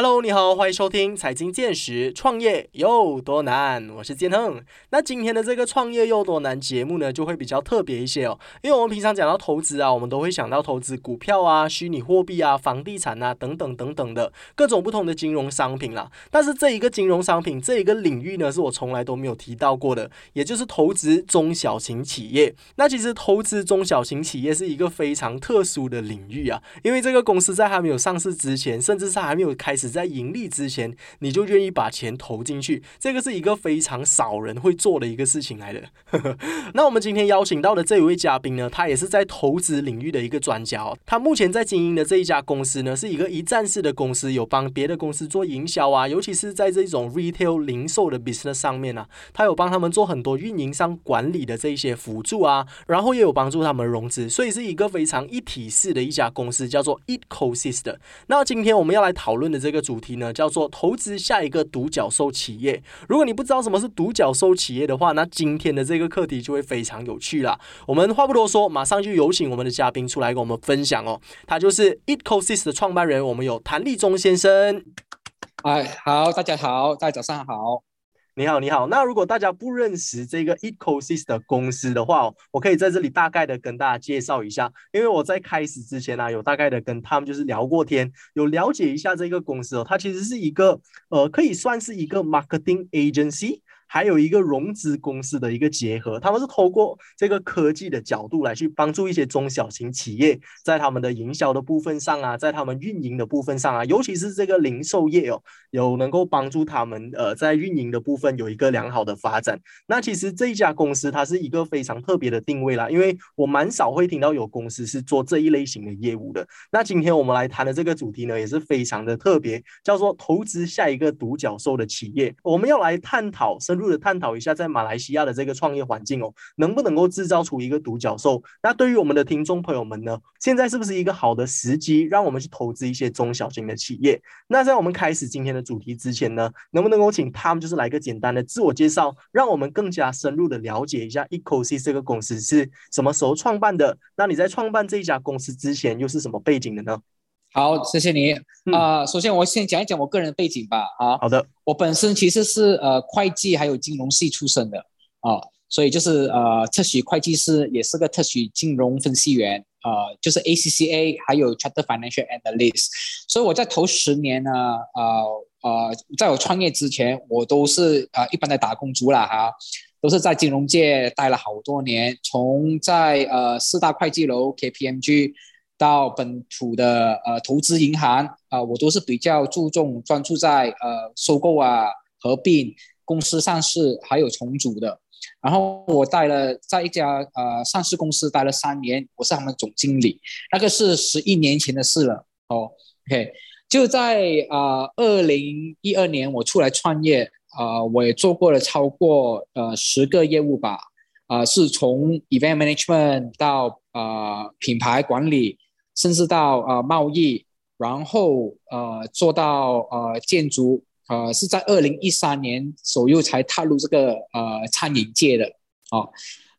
Hello，你好，欢迎收听财经见识，创业有多难？我是建亨。那今天的这个创业有多难节目呢，就会比较特别一些哦，因为我们平常讲到投资啊，我们都会想到投资股票啊、虚拟货币啊、房地产啊等等等等的各种不同的金融商品啦。但是这一个金融商品这一个领域呢，是我从来都没有提到过的，也就是投资中小型企业。那其实投资中小型企业是一个非常特殊的领域啊，因为这个公司在还没有上市之前，甚至是还没有开始。在盈利之前，你就愿意把钱投进去，这个是一个非常少人会做的一个事情来的。那我们今天邀请到的这一位嘉宾呢，他也是在投资领域的一个专家。他目前在经营的这一家公司呢，是一个一站式的公司，有帮别的公司做营销啊，尤其是在这种 retail 零售的 business 上面呢，他有帮他们做很多运营商管理的这一些辅助啊，然后也有帮助他们融资，所以是一个非常一体式的一家公司，叫做 Ecosystem。那今天我们要来讨论的这这个。主题呢叫做投资下一个独角兽企业。如果你不知道什么是独角兽企业的话，那今天的这个课题就会非常有趣啦。我们话不多说，马上就有请我们的嘉宾出来跟我们分享哦。他就是 Ecosys 的创办人，我们有谭立忠先生。哎，好，大家好，大家早上好。你好，你好。那如果大家不认识这个 Ecosys 的公司的话，我可以在这里大概的跟大家介绍一下。因为我在开始之前呢，有大概的跟他们就是聊过天，有了解一下这个公司哦。它其实是一个呃，可以算是一个 marketing agency。还有一个融资公司的一个结合，他们是透过这个科技的角度来去帮助一些中小型企业，在他们的营销的部分上啊，在他们运营的部分上啊，尤其是这个零售业哦，有能够帮助他们呃在运营的部分有一个良好的发展。那其实这一家公司它是一个非常特别的定位啦，因为我蛮少会听到有公司是做这一类型的业务的。那今天我们来谈的这个主题呢，也是非常的特别，叫做投资下一个独角兽的企业。我们要来探讨深。入的探讨一下，在马来西亚的这个创业环境哦，能不能够制造出一个独角兽？那对于我们的听众朋友们呢，现在是不是一个好的时机，让我们去投资一些中小型的企业？那在我们开始今天的主题之前呢，能不能够请他们就是来个简单的自我介绍，让我们更加深入的了解一下 ECOSS 这个公司是什么时候创办的？那你在创办这一家公司之前又是什么背景的呢？好，谢谢你啊。首先，我先讲一讲我个人的背景吧。啊，好的。我本身其实是呃会计还有金融系出身的啊，所以就是呃特许会计师，也是个特许金融分析员啊，就是 ACCA 还有 Chartered Financial Analyst。所以我在头十年呢，呃呃，在我创业之前，我都是呃一般的打工族啦哈，都是在金融界待了好多年，从在呃四大会计楼 KPMG。到本土的呃投资银行啊，我都是比较注重专注在呃收购啊、合并公司上市还有重组的。然后我待了在一家呃上市公司待了三年，我是他们总经理，那个是十一年前的事了。哦，OK，就在啊二零一二年我出来创业啊，我也做过了超过呃十个业务吧，啊是从 event management 到啊品牌管理。甚至到呃贸易，然后呃做到呃建筑，呃是在二零一三年左右才踏入这个呃餐饮界的，哦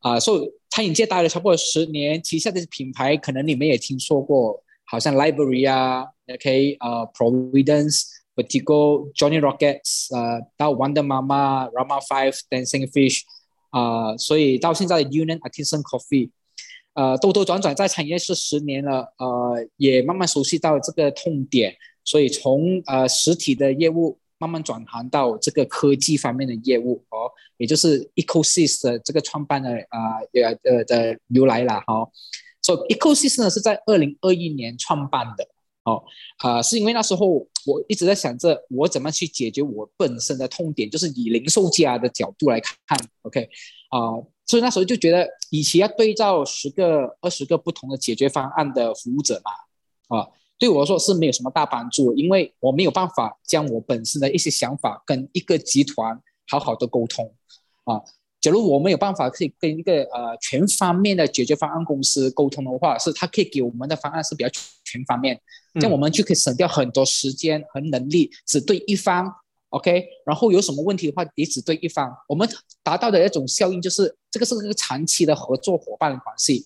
啊，所以餐饮界待了差不多十年，旗下的品牌可能你们也听说过，好像 Library 啊，OK 呃 Providence、v e r t i g o Johnny Rockets，呃到 Wonder Mama、Rama Five、Dancing Fish，啊，所以到现在的 Union Artisan Coffee。呃，兜兜转转在产业是十年了，呃，也慢慢熟悉到这个痛点，所以从呃实体的业务慢慢转行到这个科技方面的业务哦，也就是 Ecosys 的这个创办的啊呃呃的由来了哈。所以 Ecosys 呢是在二零二一年创办的哦，啊，是因为那时候我一直在想着我怎么去解决我本身的痛点，就是以零售家的角度来看，OK，啊。所以那时候就觉得，与其要对照十个、二十个不同的解决方案的服务者嘛，啊，对我来说是没有什么大帮助，因为我没有办法将我本身的一些想法跟一个集团好好的沟通，啊，假如我没有办法可以跟一个呃全方面的解决方案公司沟通的话，是他可以给我们的方案是比较全方面，这样我们就可以省掉很多时间和能力，只对一方。OK，然后有什么问题的话，你只对一方。我们达到的一种效应就是，这个是一个长期的合作伙伴的关系，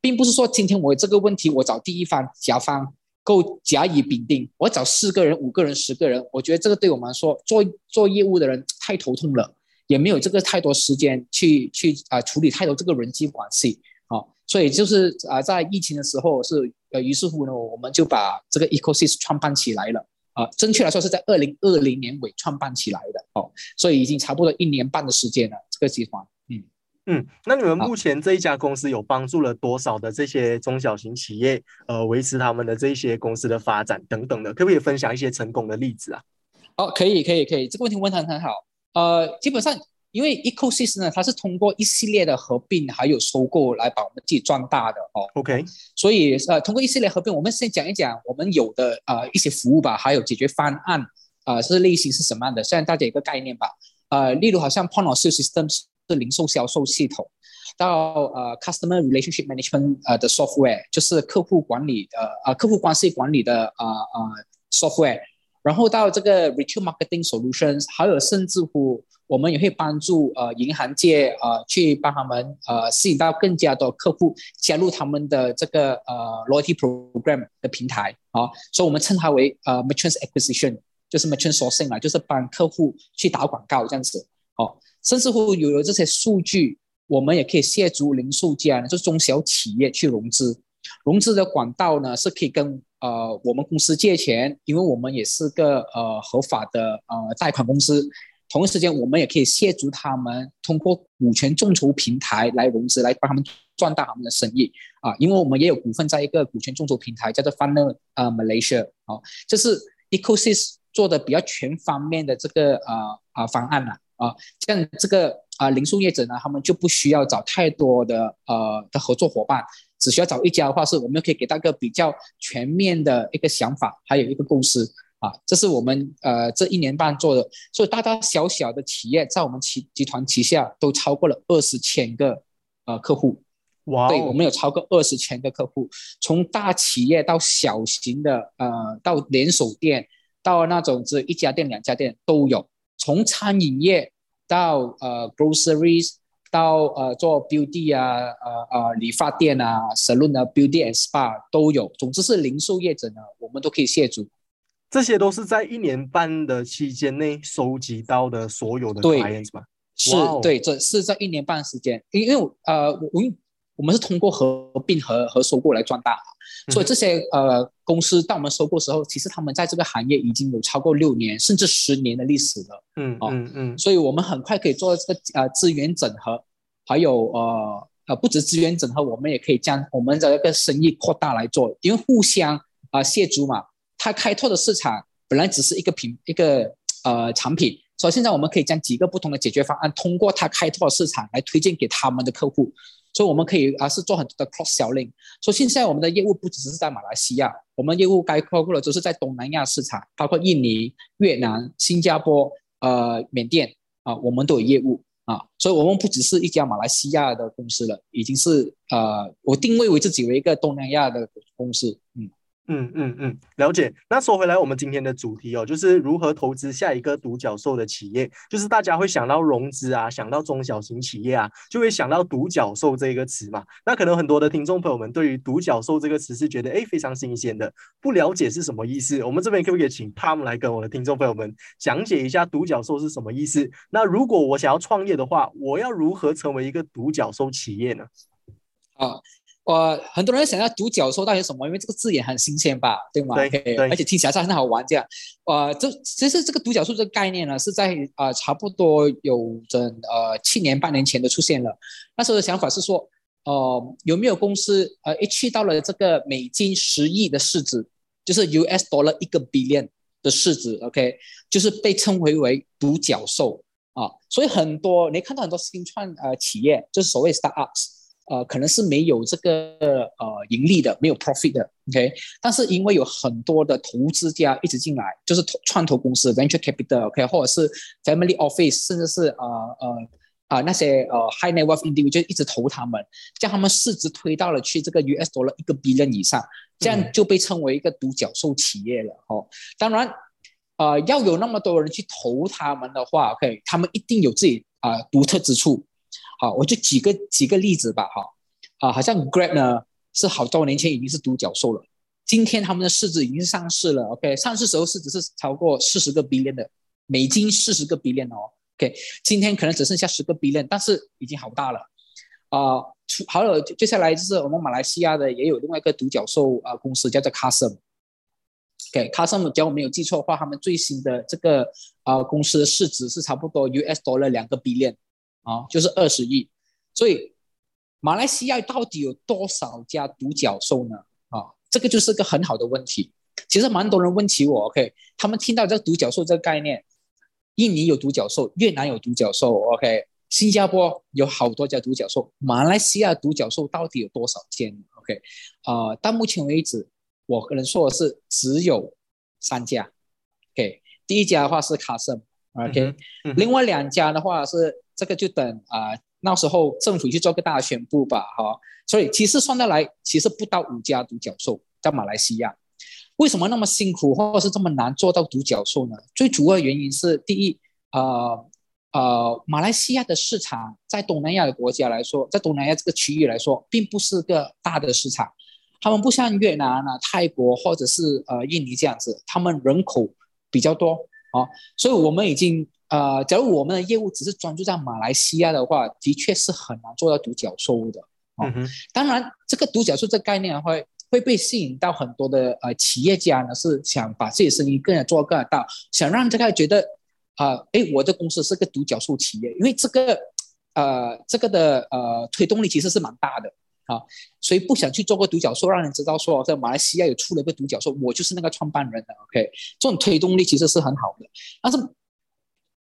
并不是说今天我有这个问题，我找第一方甲方够甲乙丙丁，我找四个人、五个人、十个人，我觉得这个对我们来说，做做业务的人太头痛了，也没有这个太多时间去去啊处理太多这个人际关系。啊，所以就是啊，在疫情的时候是呃，于是乎呢，我们就把这个 ecosystem 创办起来了啊，正确来说是在二零二零年尾创办起来的哦，所以已经差不多一年半的时间了，这个集团。嗯嗯，那你们目前这一家公司有帮助了多少的这些中小型企业，呃，维持他们的这些公司的发展等等的，可不可以分享一些成功的例子啊？哦，可以，可以，可以，这个问题问的很好。呃，基本上因为 ecosystem 呢，它是通过一系列的合并还有收购来把我们自己壮大的哦。OK，所以呃，通过一系列合并，我们先讲一讲我们有的呃一些服务吧，还有解决方案啊，是类型是什么样的，先让大家一个概念吧。呃，例如好像 Point of Sale Systems。是零售销售系统，到呃 customer relationship management 呃的 software，就是客户管理呃呃客户关系管理的呃呃 software，然后到这个 retail marketing solutions，还有甚至乎我们也会帮助呃银行界呃去帮他们呃吸引到更加多客户加入他们的这个呃 loyalty program 的平台啊，所以我们称它为呃 merchant acquisition，就是 merchant sourcing 啊，就是帮客户去打广告这样子哦。甚至乎有了这些数据，我们也可以协助零售家，就是中小企业去融资。融资的管道呢，是可以跟呃我们公司借钱，因为我们也是个呃合法的呃贷款公司。同一时间，我们也可以协助他们通过股权众筹平台来融资，来帮他们壮大他们的生意啊。因为我们也有股份在一个股权众筹平台，叫做 Funder 呃 Malaysia 啊，这是 Ecosys 做的比较全方面的这个呃啊方案了。啊，像这个啊，零售业者呢，他们就不需要找太多的呃的合作伙伴，只需要找一家的话，是我们可以给到一个比较全面的一个想法，还有一个公司啊，这是我们呃这一年半做的，所以大大小小的企业在我们集集团旗下都超过了二十千个呃客户，哇，对我们有超过二十千个客户，从大企业到小型的呃到连锁店，到那种只一家店两家店都有。从餐饮业到呃 groceries，到呃做 beauty 啊，呃呃理发店啊，salon 啊，beauty and spa 都有。总之是零售业者呢，我们都可以协助。这些都是在一年半的期间内收集到的所有的 clients 吗？是，对，这是在一年半时间。因因为呃我我我们是通过合并和和收购来壮大。所以这些呃公司到我们收购时候，其实他们在这个行业已经有超过六年甚至十年的历史了。嗯嗯嗯。所以我们很快可以做这个呃资源整合，还有呃呃不止资源整合，我们也可以将我们的一个生意扩大来做，因为互相啊协助嘛。他开拓的市场本来只是一个品一个呃产品，所以现在我们可以将几个不同的解决方案，通过他开拓市场来推荐给他们的客户。所以我们可以啊是做很多的 cross selling。所以现在我们的业务不只是在马来西亚，我们业务概括过了就是在东南亚市场，包括印尼、越南、新加坡、呃缅甸啊，我们都有业务啊。所以我们不只是一家马来西亚的公司了，已经是呃我定位为自己为一个东南亚的公司，嗯。嗯嗯嗯，了解。那说回来，我们今天的主题哦，就是如何投资下一个独角兽的企业。就是大家会想到融资啊，想到中小型企业啊，就会想到独角兽这个词嘛。那可能很多的听众朋友们对于独角兽这个词是觉得哎非常新鲜的，不了解是什么意思。我们这边可不可以请他们来跟我的听众朋友们讲解一下独角兽是什么意思？那如果我想要创业的话，我要如何成为一个独角兽企业呢？啊。我很多人想要独角兽到底什么？因为这个字眼很新鲜吧，对吗？对，而且听起来是很好玩这样。呃，这其实这个独角兽这个概念呢，是在呃差不多有整呃七年半年前的出现了。那时候的想法是说，呃，有没有公司呃一去到了这个美金十亿的市值，就是 US dollar 一个 billion 的市值，OK，就是被称为为独角兽啊。所以很多你看到很多新创呃企业，就是所谓 startups。呃，可能是没有这个呃盈利的，没有 profit 的，OK。但是因为有很多的投资家一直进来，就是投创投公司 venture capital，OK，或者是 family office，甚至是呃呃啊那些呃 high net worth individual 一直投他们，将他们市值推到了去这个 US dollar 一个 billion 以上，这样就被称为一个独角兽企业了，哦。当然，呃，要有那么多人去投他们的话，OK，他们一定有自己啊独特之处。好，我就举个几个例子吧，哈，啊，好像 Grab 呢是好多年前已经是独角兽了，今天他们的市值已经上市了，OK，上市时候市值是超过四十个 billion 的美金，四十个 billion 哦，OK，今天可能只剩下十个 billion，但是已经好大了，啊，好了，接下来就是我们马来西亚的也有另外一个独角兽啊公司叫做 c a s m OK，Custom，只要我没有记错的话，他们最新的这个啊公司的市值是差不多 US 多了两个 billion，啊，就是二十亿。所以马来西亚到底有多少家独角兽呢？啊，这个就是个很好的问题。其实蛮多人问起我，OK，他们听到这个独角兽这个概念，印尼有独角兽，越南有独角兽，OK，新加坡有好多家独角兽，马来西亚独角兽到底有多少间？OK，啊，到目前为止。我可能说的是只有三家，OK，第一家的话是卡森，OK，另外两家的话是这个就等啊，那时候政府去做个大宣布吧，哈，所以其实算得来，其实不到五家独角兽在马来西亚，为什么那么辛苦或者是这么难做到独角兽呢？最主要原因是第一，呃呃，马来西亚的市场在东南亚的国家来说，在东南亚这个区域来说，并不是个大的市场。他们不像越南啊、泰国或者是呃印尼这样子，他们人口比较多啊，所以我们已经呃，假如我们的业务只是专注在马来西亚的话，的确是很难做到独角兽的嗯。当然，这个独角兽这概念会会被吸引到很多的呃企业家呢，是想把自己生意更加做更大，想让这个觉得啊，哎，我的公司是个独角兽企业，因为这个呃这个的呃推动力其实是蛮大的。啊，所以不想去做个独角兽，让人知道说在马来西亚有出了一个独角兽，我就是那个创办人的。OK，这种推动力其实是很好的，但是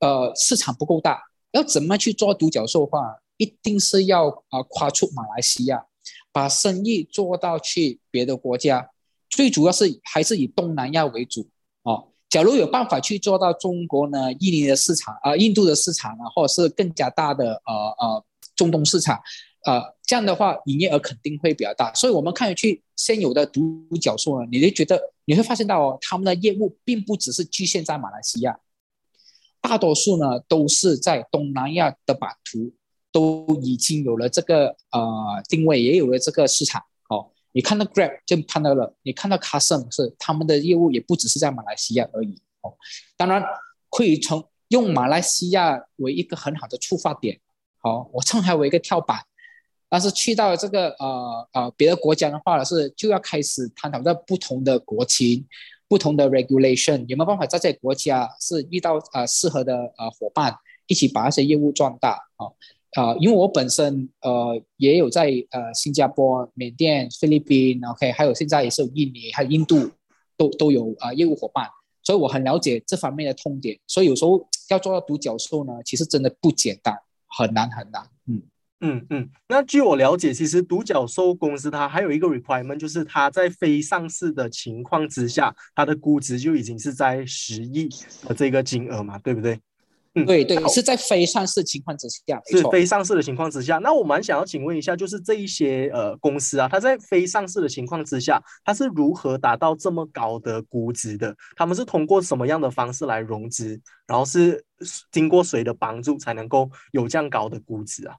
呃市场不够大，要怎么去做独角兽的话，一定是要啊跨出马来西亚，把生意做到去别的国家，最主要是还是以东南亚为主啊。假如有办法去做到中国呢、印尼的市场啊、印度的市场啊，或者是更加大的呃呃中东市场。呃，这样的话，营业额肯定会比较大。所以，我们看去现有的独角兽呢，你会觉得你会发现到哦，他们的业务并不只是局限在马来西亚，大多数呢都是在东南亚的版图都已经有了这个呃定位，也有了这个市场。哦，你看到 Grab 就看到了，你看到 Custom 是他们的业务也不只是在马来西亚而已。哦，当然可以从用马来西亚为一个很好的出发点。好，我称它为一个跳板。但是去到这个呃呃别的国家的话呢，是就要开始探讨在不同的国情、不同的 regulation 有没有办法在这些国家是遇到呃适合的呃伙伴，一起把那些业务壮大啊啊！因为我本身呃也有在呃新加坡、缅甸、菲律宾，OK，还有现在也是印尼还有印度都都有啊业务伙伴，所以我很了解这方面的痛点。所以有时候要做到独角兽呢，其实真的不简单，很难很难，嗯。嗯嗯，那据我了解，其实独角兽公司它还有一个 requirement，就是它在非上市的情况之下，它的估值就已经是在十亿的这个金额嘛，对不对？嗯，对对，是在非上市情况之下，是非上市的情况之下。那我蛮想要请问一下，就是这一些呃公司啊，它在非上市的情况之下，它是如何达到这么高的估值的？他们是通过什么样的方式来融资？然后是经过谁的帮助才能够有这样高的估值啊？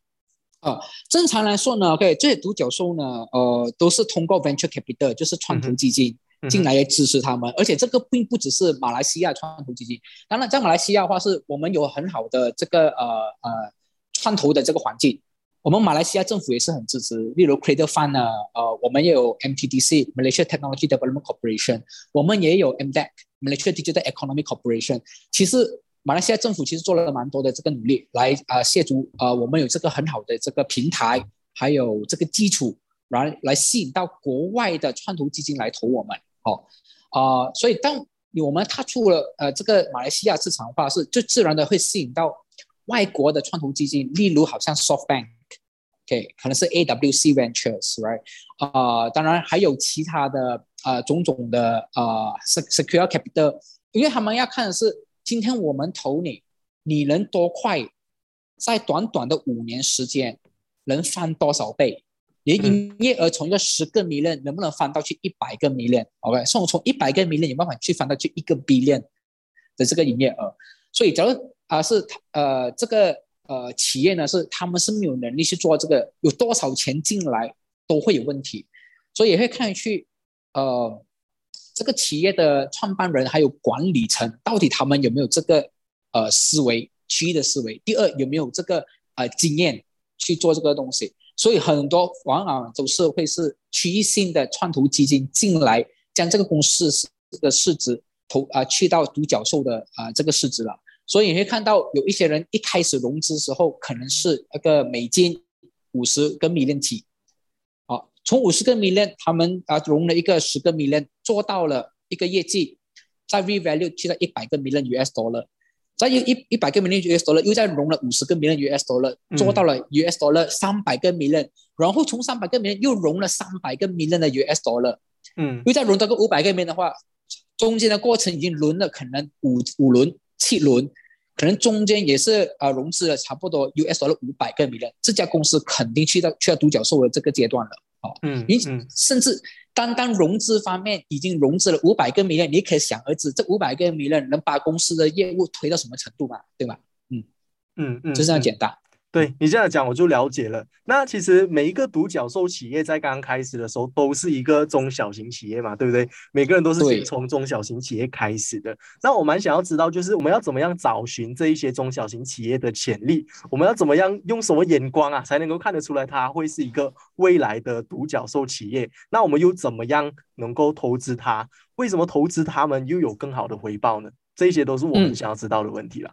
啊，正常来说呢，OK，这些独角兽呢，呃，都是通过 venture capital，就是创投基金进来支持他们，而且这个并不只是马来西亚创投基金，当然在马来西亚的话，是我们有很好的这个呃呃创投的这个环境，我们马来西亚政府也是很支持，例如 Cradle Fund 呢，呃，我们也有 MTDC Malaysia Technology Development Corporation，我们也有 MDEC Malaysia Digital Economy Corporation，其实。马来西亚政府其实做了蛮多的这个努力，来啊，协助啊，我们有这个很好的这个平台，还有这个基础，来来吸引到国外的创投基金来投我们。好啊，所以当我们踏出了呃这个马来西亚市场的话，是就自然的会吸引到外国的创投基金，例如好像 SoftBank，OK，可能是 AWC Ventures，right？啊，当然还有其他的啊种种的啊 Secure Capital，因为他们要看的是。今天我们投你，你能多快，在短短的五年时间，能翻多少倍？你营业额从一个十个 million 能不能翻到去一百个 million？OK，从从一百个 million 有办法去翻到去一个 billion 的这个营业额。所以，假如啊是呃这个呃企业呢是他们是没有能力去做这个，有多少钱进来都会有问题，所以也会看去呃这个企业的创办人还有管理层到底他们有没有这个呃思维区域的思维？第二有没有这个呃经验去做这个东西？所以很多往往都是会是区域性的创投基金进来，将这个公司的市值投啊去到独角兽的啊这个市值了。所以你会看到有一些人一开始融资时候可能是那个美金五十个 million 起，好，从五十个 million 他们啊融了一个十个 million，做到了一个业绩，在 revalue 去到一百个 million US dollar。再一一一百个 million US dollar，又再融了五十个 million US dollar，做到了 US dollar 三百个 million，然后从三百个 million 又融了三百个 million 的 US dollar，嗯，又再融到个五百个 million 的话，中间的过程已经轮了可能五五轮七轮，可能中间也是啊融资了差不多 US dollar 五百个 million，这家公司肯定去到去到独角兽的这个阶段了，哦，嗯，你甚至。单单融资方面已经融资了五百个 million，你可以想而知，这五百个 million 能把公司的业务推到什么程度嘛？对吧？嗯嗯嗯，就这样简单。对你这样讲，我就了解了。那其实每一个独角兽企业在刚刚开始的时候，都是一个中小型企业嘛，对不对？每个人都是先从中小型企业开始的。那我蛮想要知道，就是我们要怎么样找寻这一些中小型企业的潜力？我们要怎么样用什么眼光啊，才能够看得出来它会是一个未来的独角兽企业？那我们又怎么样能够投资它？为什么投资他们又有更好的回报呢？这些都是我们想要知道的问题了。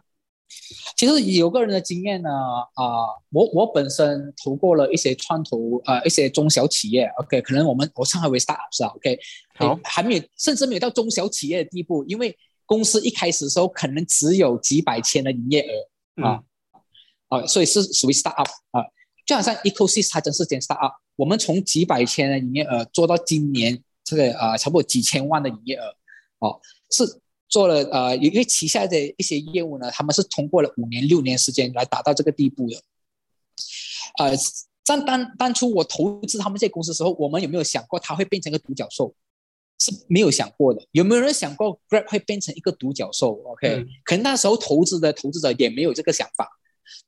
其实有个人的经验呢，啊，我我本身投过了一些创投，呃，一些中小企业，OK，可能我们我称为 startup 是吧，OK，好，还没有，甚至没有到中小企业的地步，因为公司一开始的时候可能只有几百千的营业额啊，啊，所以是属于 startup 啊，就好像 ecosys 它真是间 startup，我们从几百千的营业额做到今年这个啊，差不多几千万的营业额，哦，是。做了呃，因为旗下的一些业务呢，他们是通过了五年六年时间来达到这个地步的。呃，在当当初我投资他们这些公司的时候，我们有没有想过它会变成一个独角兽？是没有想过的。有没有人想过 Grab 会变成一个独角兽？OK，可能那时候投资的投资者也没有这个想法，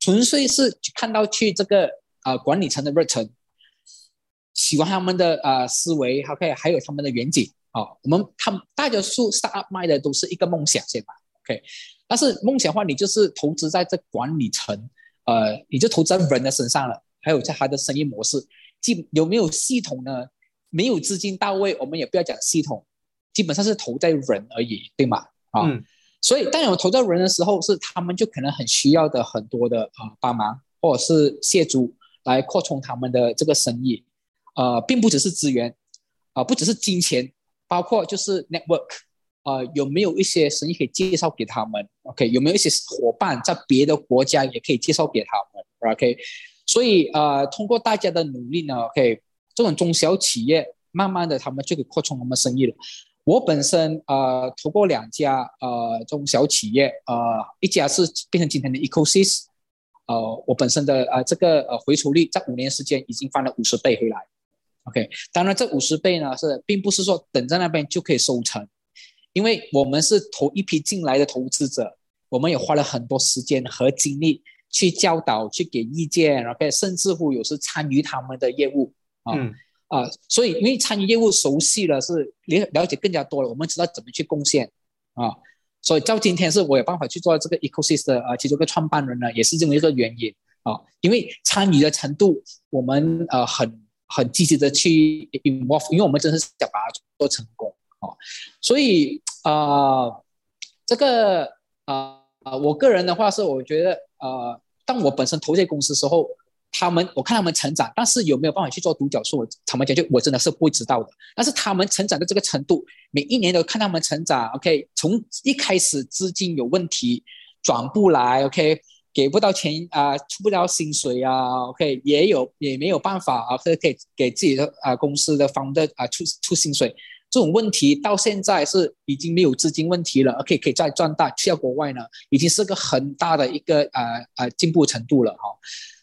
纯粹是看到去这个呃管理层的热忱，喜欢他们的呃思维，OK，还有他们的远景。好，我们他大多数 startup 卖的都是一个梦想，先吧，OK。但是梦想的话，你就是投资在这管理层，呃，你就投资在人的身上了，还有在他的生意模式，基有没有系统呢？没有资金到位，我们也不要讲系统，基本上是投在人而已，对吗？啊，所以当有投在人的时候，是他们就可能很需要的很多的啊帮忙，或者是借助来扩充他们的这个生意，呃，并不只是资源，啊，不只是金钱。包括就是 network，呃，有没有一些生意可以介绍给他们？OK，有没有一些伙伴在别的国家也可以介绍给他们？OK，所以呃，通过大家的努力呢，OK，这种中小企业慢慢的他们就可以扩充他们生意了。我本身呃投过两家呃中小企业，呃，一家是变成今天的 ecosys，呃，我本身的呃这个呃回酬率在五年时间已经翻了五十倍回来。OK，当然这五十倍呢是并不是说等在那边就可以收成，因为我们是投一批进来的投资者，我们也花了很多时间和精力去教导、去给意见，OK，甚至乎有时参与他们的业务啊啊，所以因为参与业务熟悉了，是了了解更加多了，我们知道怎么去贡献啊，所以到今天是我有办法去做这个 ecosystem 啊，其中一个创办人呢也是这么一个原因啊，因为参与的程度我们呃很。很积极的去 involve，因为我们真的是想把它做成功哦，所以啊，这个啊啊，我个人的话是，我觉得呃，当我本身投这公司时候，他们我看他们成长，但是有没有办法去做独角兽，坦白讲，就我真的是不知道的。但是他们成长的这个程度，每一年都看他们成长，OK，从一开始资金有问题，转不来，OK。给不到钱啊，出不了薪水啊，OK，也有也没有办法啊，可以给给自己的啊公司的方的啊出出薪水，这种问题到现在是已经没有资金问题了，OK，可以再壮大去到国外呢，已经是个很大的一个啊啊进步程度了哈，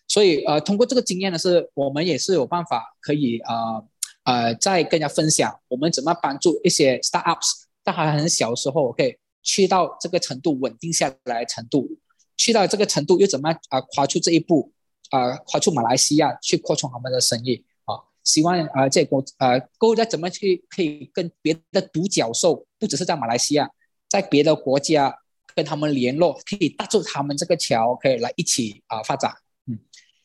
所以呃通过这个经验呢，是我们也是有办法可以啊呃再跟大家分享，我们怎么帮助一些 startups 在还很小的时候，OK，去到这个程度稳定下来程度。去到这个程度，又怎么啊跨出这一步啊，跨出马来西亚去扩充他们的生意啊，希望啊这国呃够再怎么去可以跟别的独角兽，不只是在马来西亚，在别的国家跟他们联络，可以搭住他们这个桥，可以来一起啊发展，嗯，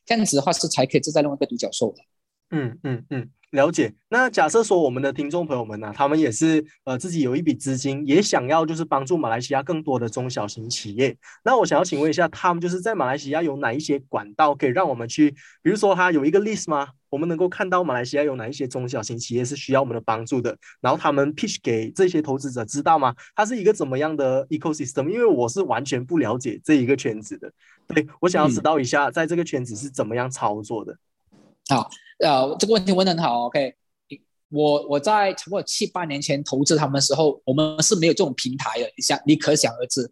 这样子的话是才可以制造另外一个独角兽的。嗯嗯嗯。了解，那假设说我们的听众朋友们呢，他们也是呃自己有一笔资金，也想要就是帮助马来西亚更多的中小型企业。那我想要请问一下，他们就是在马来西亚有哪一些管道可以让我们去，比如说他有一个 list 吗？我们能够看到马来西亚有哪一些中小型企业是需要我们的帮助的，然后他们 pitch 给这些投资者知道吗？它是一个怎么样的 ecosystem？因为我是完全不了解这一个圈子的，对我想要知道一下，在这个圈子是怎么样操作的。好。呃，这个问题问的很好，OK。我我在差不多七八年前投资他们的时候，我们是没有这种平台的，你想你可想而知。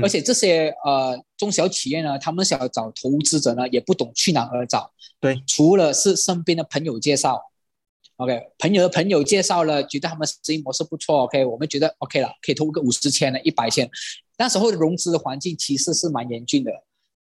而且这些呃中小企业呢，他们想要找投资者呢，也不懂去哪儿找。对，除了是身边的朋友介绍，OK，朋友的朋友介绍了，觉得他们生意模式不错，OK，我们觉得 OK 了，可以投个五十千的、一百千。那时候融资的环境其实是蛮严峻的，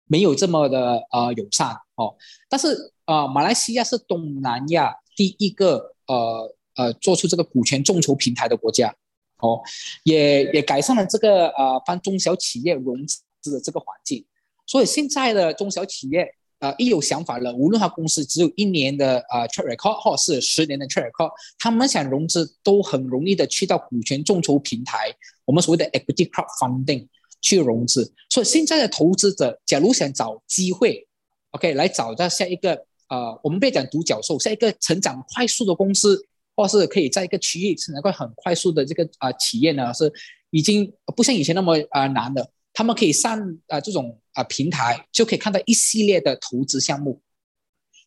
没有这么的呃友善哦。但是啊，马来西亚是东南亚第一个呃呃做出这个股权众筹平台的国家，哦，也也改善了这个呃帮中小企业融资的这个环境。所以现在的中小企业呃一有想法了，无论他公司只有一年的呃 track record 或是十年的 track record，他们想融资都很容易的去到股权众筹平台，我们所谓的 equity crowdfunding 去融资。所以现在的投资者假如想找机会，OK 来找到下一个。呃，我们不要讲独角兽，像一个成长快速的公司，或是可以在一个区域成长快很快速的这个啊企业呢，是已经不像以前那么啊难的。他们可以上啊这种啊平台，就可以看到一系列的投资项目。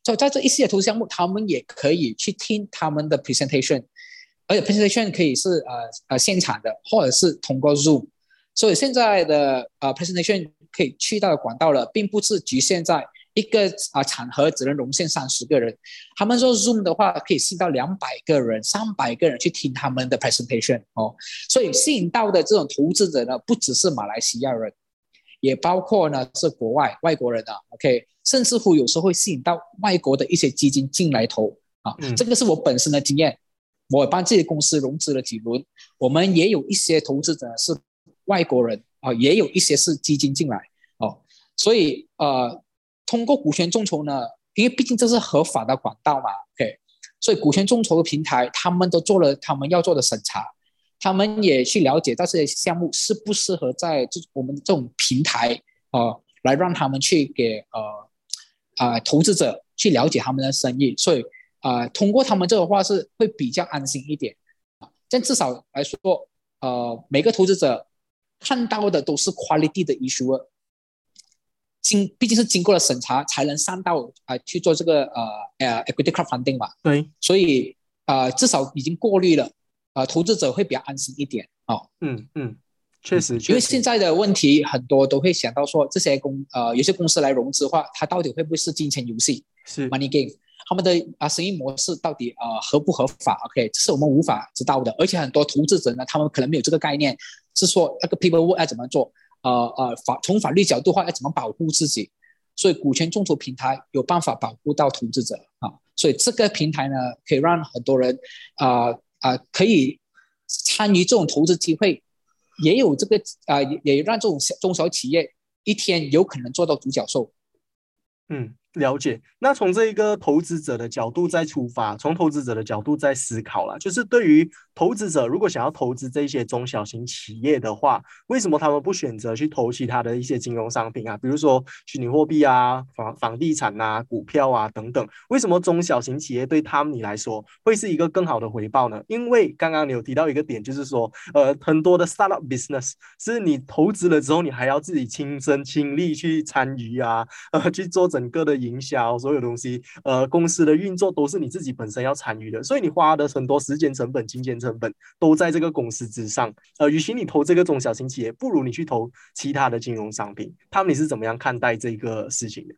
所以在这一系列投资项目，他们也可以去听他们的 presentation，而且 presentation 可以是呃呃现场的，或者是通过 Zoom。所以现在的呃 presentation 可以去到的管道了，并不是局限在。一个啊场合只能容限三十个人，他们说 Zoom 的话可以吸到两百个人、三百个人去听他们的 presentation 哦，所以吸引到的这种投资者呢，不只是马来西亚人，也包括呢是国外外国人啊，OK，甚至乎有时候会吸引到外国的一些基金进来投啊，这个是我本身的经验，我帮这些公司融资了几轮，我们也有一些投资者是外国人啊，也有一些是基金进来哦，所以呃。通过股权众筹呢，因为毕竟这是合法的管道嘛，OK，所以股权众筹的平台他们都做了他们要做的审查，他们也去了解到这些项目适不适合在这我们这种平台啊，来让他们去给呃啊投资者去了解他们的生意，所以啊通过他们这个话是会比较安心一点啊，但至少来说，呃每个投资者看到的都是 quality 的 issue。经毕竟是经过了审查才能上到啊去做这个呃呃 equity crowdfunding 嘛，对，所以啊至少已经过滤了，啊投资者会比较安心一点哦。嗯嗯，确实，因为现在的问题很多都会想到说这些公呃有些公司来融资的话，它到底会不会是金钱游戏？是 money game，他们的啊生意模式到底啊合不合法？OK，这是我们无法知道的，而且很多投资者呢，他们可能没有这个概念，是说那个 people work 要怎么做。呃呃，法从法律角度话，要怎么保护自己？所以股权众筹平台有办法保护到投资者啊。所以这个平台呢，可以让很多人啊啊可以参与这种投资机会，也有这个啊也也让这种中小企业一天有可能做到独角兽。嗯。了解，那从这一个投资者的角度再出发，从投资者的角度再思考了，就是对于投资者如果想要投资这些中小型企业的话，为什么他们不选择去投其他的一些金融商品啊？比如说虚拟货币啊、房房地产啊、股票啊等等？为什么中小型企业对他们你来说会是一个更好的回报呢？因为刚刚你有提到一个点，就是说，呃，很多的 startup business 是你投资了之后，你还要自己亲身亲力去参与啊，呃，去做整个的。营销所有东西，呃，公司的运作都是你自己本身要参与的，所以你花的很多时间成本、金钱成本都在这个公司之上。呃，与其你投这个中小型企业，不如你去投其他的金融商品。他们你是怎么样看待这个事情的？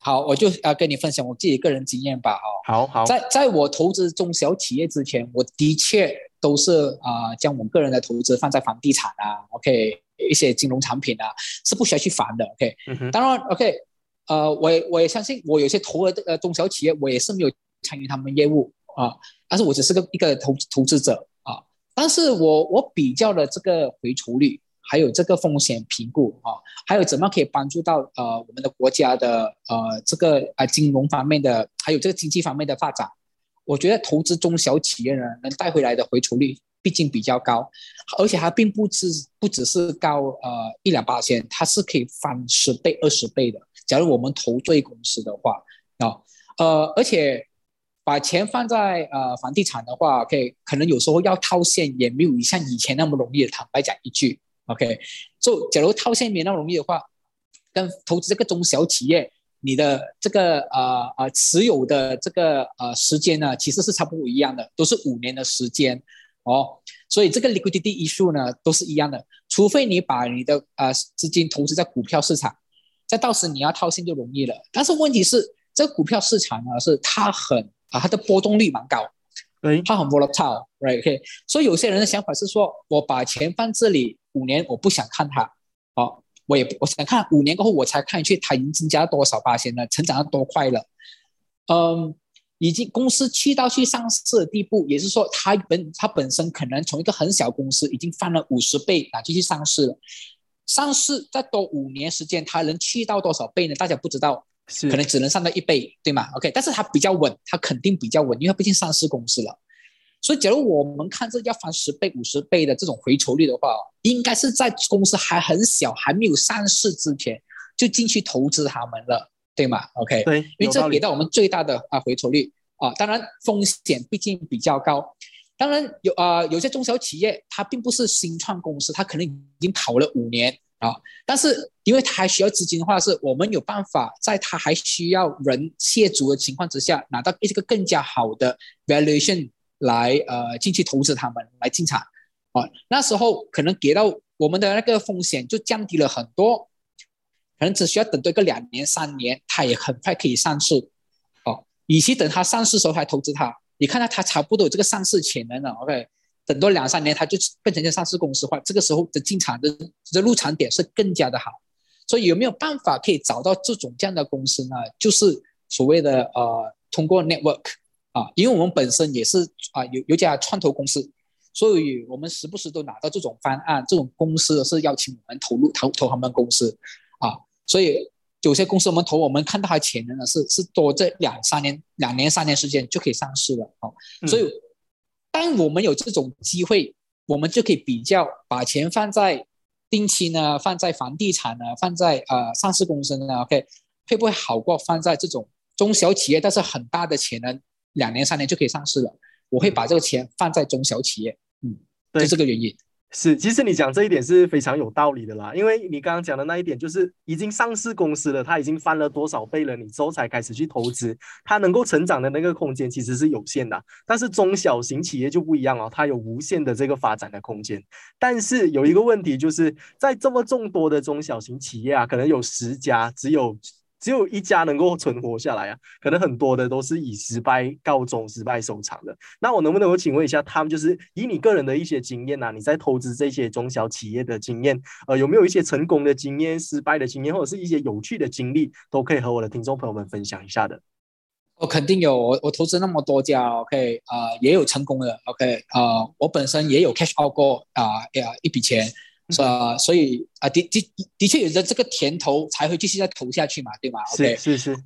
好，我就要跟你分享我自己个人经验吧。哦，好好，在在我投资中小企业之前，我的确都是啊，将我个人的投资放在房地产啊，OK，一些金融产品啊，是不需要去烦的。OK，当然 OK。呃，我我也相信，我有些投了这个中小企业，我也是没有参与他们业务啊，但是我只是个一个投投资者啊，但是我我比较了这个回酬率，还有这个风险评估啊，还有怎么可以帮助到呃我们的国家的呃这个啊金融方面的，还有这个经济方面的发展，我觉得投资中小企业呢，能带回来的回酬率毕竟比较高，而且它并不只不只是高呃一两八千，它是可以翻十倍二十倍的。假如我们投对公司的话啊，呃，而且把钱放在呃房地产的话，OK，可能有时候要套现也没有像以前那么容易的。坦白讲一句，OK，就假如套现没那么容易的话，跟投资这个中小企业，你的这个呃呃持有的这个呃时间呢，其实是差不多一样的，都是五年的时间哦。所以这个 liquidity issue 呢，都是一样的，除非你把你的呃资金投资在股票市场。在到时你要套现就容易了，但是问题是，这个股票市场呢是它很啊，它的波动率蛮高，对，它很 volatile，right？OK，所以有些人的想法是说，我把钱放这里五年，我不想看它，哦，我也我想看五年过后我才看去它已经增加多少八千了，成长了多快了，嗯，已经公司去到去上市的地步，也是说它本它本身可能从一个很小公司已经翻了五十倍啊，就去上市了。上市再多五年时间，它能去到多少倍呢？大家不知道，可能只能上到一倍，对吗？OK，但是它比较稳，它肯定比较稳，因为它毕竟上市公司了。所以，假如我们看这要翻十倍、五十倍的这种回酬率的话，应该是在公司还很小、还没有上市之前就进去投资他们了，对吗？OK，对，因为这给到我们最大的啊回酬率啊，当然风险毕竟比较高。当然有啊，有些中小企业它并不是新创公司，它可能已经跑了五年啊，但是因为它还需要资金的话，是我们有办法在它还需要人涉足的情况之下，拿到一个更加好的 valuation 来呃进去投资他们来进场啊，那时候可能给到我们的那个风险就降低了很多，可能只需要等多个两年三年，它也很快可以上市哦，与其等它上市时候还投资它。你看到它差不多有这个上市潜能了，OK，等多两三年它就变成一个上市公司化，这个时候的进场的这入场点是更加的好。所以有没有办法可以找到这种这样的公司呢？就是所谓的呃，通过 network 啊，因为我们本身也是啊有有家创投公司，所以我们时不时都拿到这种方案，这种公司是邀请我们投入投投他们公司啊，所以。有些公司我们投，我们看到它潜能呢，是是多这两三年、两年三年时间就可以上市了，哦。所以，当我们有这种机会，我们就可以比较把钱放在定期呢，放在房地产呢，放在呃上市公司呢，OK，会不会好过放在这种中小企业，但是很大的潜能，两年三年就可以上市了？我会把这个钱放在中小企业，嗯，就这个原因。是，其实你讲这一点是非常有道理的啦，因为你刚刚讲的那一点就是已经上市公司了，它已经翻了多少倍了，你之后才开始去投资，它能够成长的那个空间其实是有限的。但是中小型企业就不一样哦，它有无限的这个发展的空间。但是有一个问题，就是在这么众多的中小型企业啊，可能有十家，只有。只有一家能够存活下来啊，可能很多的都是以失败告终、失败收场的。那我能不能够请问一下，他们就是以你个人的一些经验呐，你在投资这些中小企业的经验，呃，有没有一些成功的经验、失败的经验，或者是一些有趣的经历，都可以和我的听众朋友们分享一下的？我肯定有，我我投资那么多家，OK，啊，也有成功的，OK，啊，我本身也有 cash out 过啊，呀，一笔钱。是啊，所以啊，的的的确有着这个甜头，才会继续再投下去嘛，对吗？OK，是是，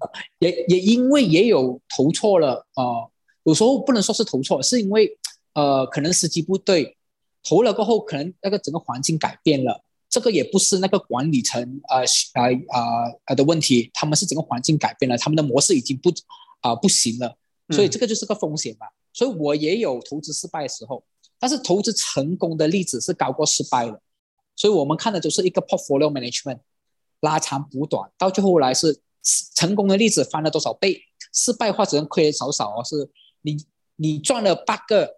也也因为也有投错了啊，有时候不能说是投错，是因为呃，可能时机不对，投了过后，可能那个整个环境改变了，这个也不是那个管理层啊啊啊啊的问题，他们是整个环境改变了，他们的模式已经不啊不行了，所以这个就是个风险嘛。所以我也有投资失败的时候，但是投资成功的例子是高过失败的。所以我们看的就是一个 portfolio management，拉长补短，到最后来是成功的例子翻了多少倍，失败话只能亏少少哦，是你你赚了八个，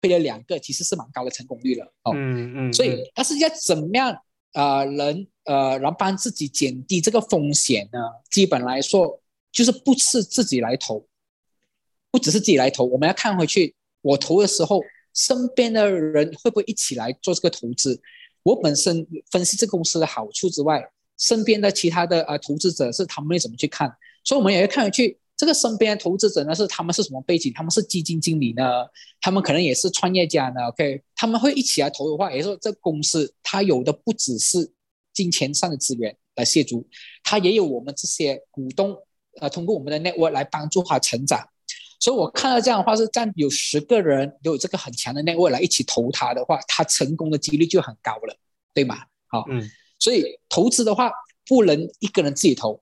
亏了两个，其实是蛮高的成功率了哦。嗯嗯。所以，但是要怎么样啊，能呃，能帮自己减低这个风险呢？基本来说，就是不是自己来投，不只是自己来投，我们要看回去，我投的时候，身边的人会不会一起来做这个投资？我本身分析这公司的好处之外，身边的其他的呃投资者是他们会怎么去看？所以我们也要看回去这个身边的投资者呢是他们是什么背景？他们是基金经理呢？他们可能也是创业家呢？OK，他们会一起来投的话，也就是说这公司它有的不只是金钱上的资源来协助，它也有我们这些股东，呃，通过我们的 network 来帮助它成长。所以我看到这样的话，是这样有十个人有这个很强的 network 来一起投他的话，他成功的几率就很高了，对吗？好，嗯，所以投资的话不能一个人自己投。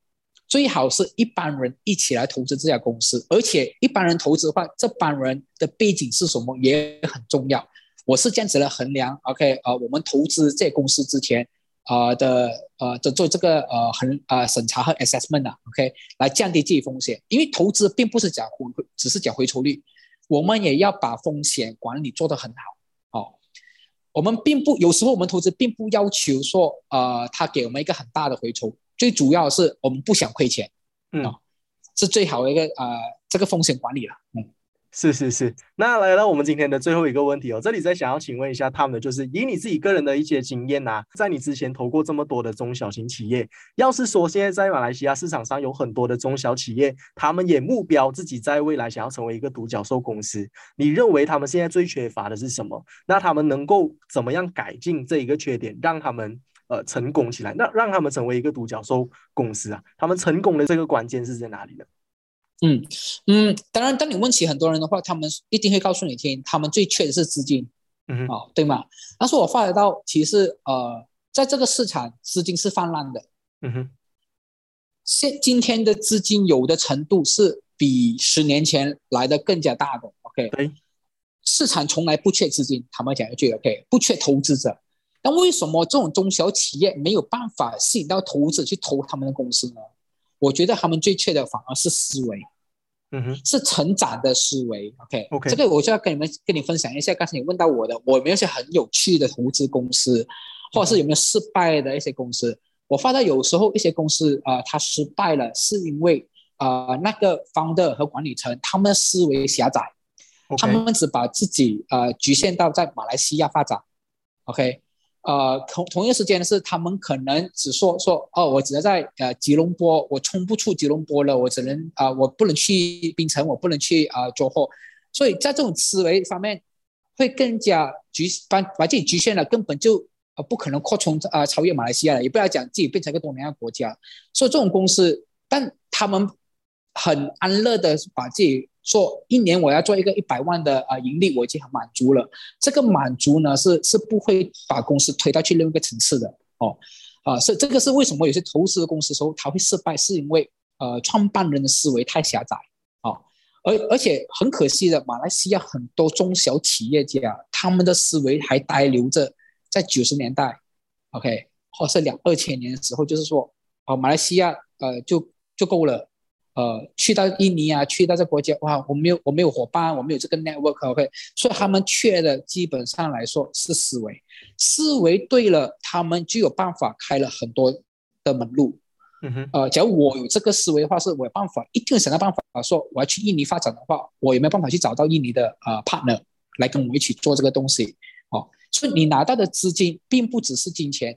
最好是一帮人一起来投资这家公司，而且一般人投资的话，这帮人的背景是什么也很重要。我是这样子来衡量，OK，呃，我们投资这公司之前，啊的呃的做这个呃很啊审查和 assessment 啊，OK，来降低自己风险。因为投资并不是讲回只是讲回抽率，我们也要把风险管理做得很好。哦，我们并不有时候我们投资并不要求说，呃，他给我们一个很大的回抽。最主要是我们不想亏钱，嗯，是最好的一个呃这个风险管理了，嗯，是是是。那来到我们今天的最后一个问题哦，这里再想要请问一下他们，就是以你自己个人的一些经验呐，在你之前投过这么多的中小型企业，要是说现在在马来西亚市场上有很多的中小企业，他们也目标自己在未来想要成为一个独角兽公司，你认为他们现在最缺乏的是什么？那他们能够怎么样改进这一个缺点，让他们？呃，成功起来，那让他们成为一个独角兽公司啊，他们成功的这个关键是在哪里呢？嗯嗯，当然，当你问起很多人的话，他们一定会告诉你听，他们最缺的是资金，嗯，哦，对吗？但是我发觉到，其实呃，在这个市场，资金是泛滥的，嗯哼，现今天的资金有的程度是比十年前来的更加大的，OK，对，市场从来不缺资金，坦白讲一句，OK，不缺投资者。那为什么这种中小企业没有办法吸引到投资者去投他们的公司呢？我觉得他们最缺的反而是思维，嗯哼，是成长的思维。OK，OK，这个我就要跟你们跟你分享一下。刚才你问到我的，我有没有些很有趣的投资公司，或者是有没有失败的一些公司？我发现有时候一些公司啊，它失败了，是因为啊那个 founder 和管理层他们的思维狭窄，他们只把自己呃局限到在马来西亚发展。OK。呃，同同一时间的是他们可能只说说哦，我只能在呃吉隆坡，我冲不出吉隆坡了，我只能啊，我不能去槟城，我不能去啊做货，所以在这种思维方面会更加局把把自己局限了，根本就呃不可能扩充啊超越马来西亚了，也不要讲自己变成一个东南亚国家，所以这种公司，但他们很安乐的把自己。说一年我要做一个一百万的啊盈利，我已经很满足了。这个满足呢，是是不会把公司推到去另一个层次的哦。啊，是这个是为什么有些投资的公司时候它会失败，是因为呃创办人的思维太狭窄啊。而而且很可惜的，马来西亚很多中小企业家他们的思维还呆留着在九十年代，OK，或是两二千年的时候，就是说哦马来西亚呃就就够了。呃，去到印尼啊，去到这国家，哇，我没有，我没有伙伴，我没有这个 network，OK，所以他们缺的基本上来说是思维，思维对了，他们就有办法开了很多的门路。嗯哼，呃，假如我有这个思维的话，是我有办法，一定想到办法说我要去印尼发展的话，我有没有办法去找到印尼的呃 partner 来跟我一起做这个东西？哦，所以你拿到的资金并不只是金钱，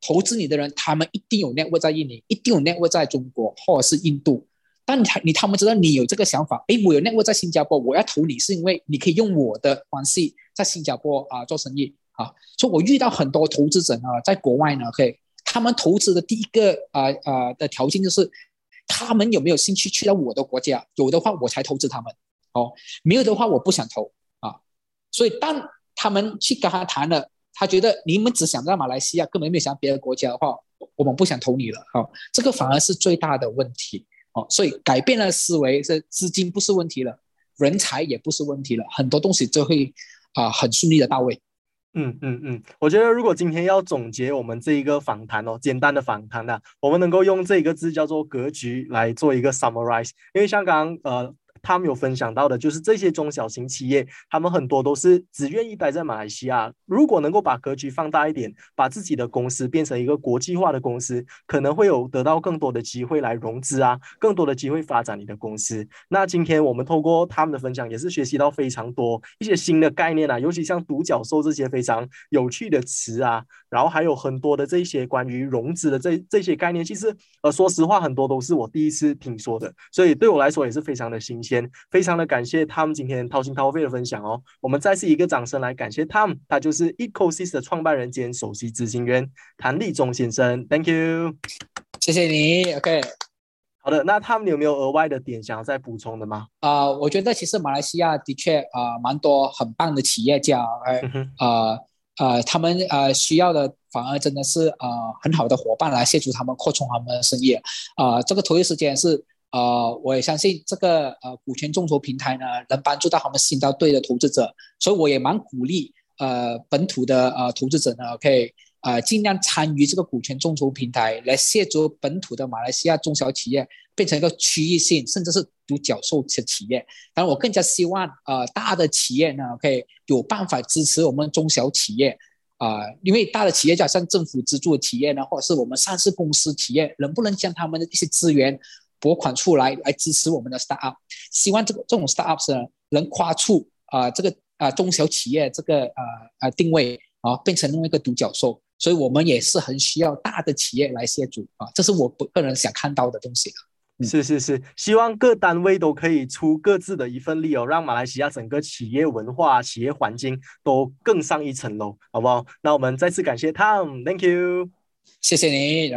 投资你的人，他们一定有 network 在印尼，一定有 network 在中国或者是印度。但你你他们知道你有这个想法，哎，我有 network 在新加坡，我要投你是因为你可以用我的关系在新加坡啊做生意啊，所以我遇到很多投资者呢，在国外呢，可以他们投资的第一个啊啊的条件就是他们有没有兴趣去到我的国家，有的话我才投资他们哦，没有的话我不想投啊，所以当他们去跟他谈了，他觉得你们只想到马来西亚，根本没有想别的国家的话，我们不想投你了，好，这个反而是最大的问题。哦，所以改变了思维，是资金不是问题了，人才也不是问题了，很多东西就会啊很顺利的到位。嗯嗯嗯，我觉得如果今天要总结我们这一个访谈哦，简单的访谈呢，我们能够用这一个字叫做格局来做一个 summarize，因为像刚呃。他们有分享到的，就是这些中小型企业，他们很多都是只愿意待在马来西亚。如果能够把格局放大一点，把自己的公司变成一个国际化的公司，可能会有得到更多的机会来融资啊，更多的机会发展你的公司。那今天我们透过他们的分享，也是学习到非常多一些新的概念啊，尤其像独角兽这些非常有趣的词啊，然后还有很多的这些关于融资的这这些概念，其实呃，说实话，很多都是我第一次听说的，所以对我来说也是非常的新鲜，非常的感谢他们今天掏心掏肺的分享哦。我们再次一个掌声来感谢他们，他就是 Ecosys 的创办人兼首席执行员谭立忠先生，Thank you，谢谢你，OK。好的，那他们有没有额外的点想要再补充的吗？啊，我觉得其实马来西亚的确啊，蛮多很棒的企业家，呃呃，他们呃需要的反而真的是呃很好的伙伴来协助他们扩充他们的生意。啊，这个投资时间是呃，我也相信这个呃股权众筹平台呢，能帮助到他们吸引到对的投资者，所以我也蛮鼓励呃本土的呃投资者呢，可以。啊，尽量参与这个股权众筹平台，来协助本土的马来西亚中小企业变成一个区域性，甚至是独角兽的企业。当然，我更加希望，呃，大的企业呢，可以有办法支持我们中小企业，啊，因为大的企业就像政府资助企业呢，或者是我们上市公司企业，能不能将他们的一些资源拨款出来，来支持我们的 startup？希望这个这种 startups 呢，能跨出啊这个啊中小企业这个呃呃定位啊，变成另外一个独角兽。所以我们也是很需要大的企业来协助啊，这是我个人想看到的东西是是是，希望各单位都可以出各自的一份力哦，让马来西亚整个企业文化、企业环境都更上一层楼，好不好？那我们再次感谢 Tom，Thank you，谢谢你。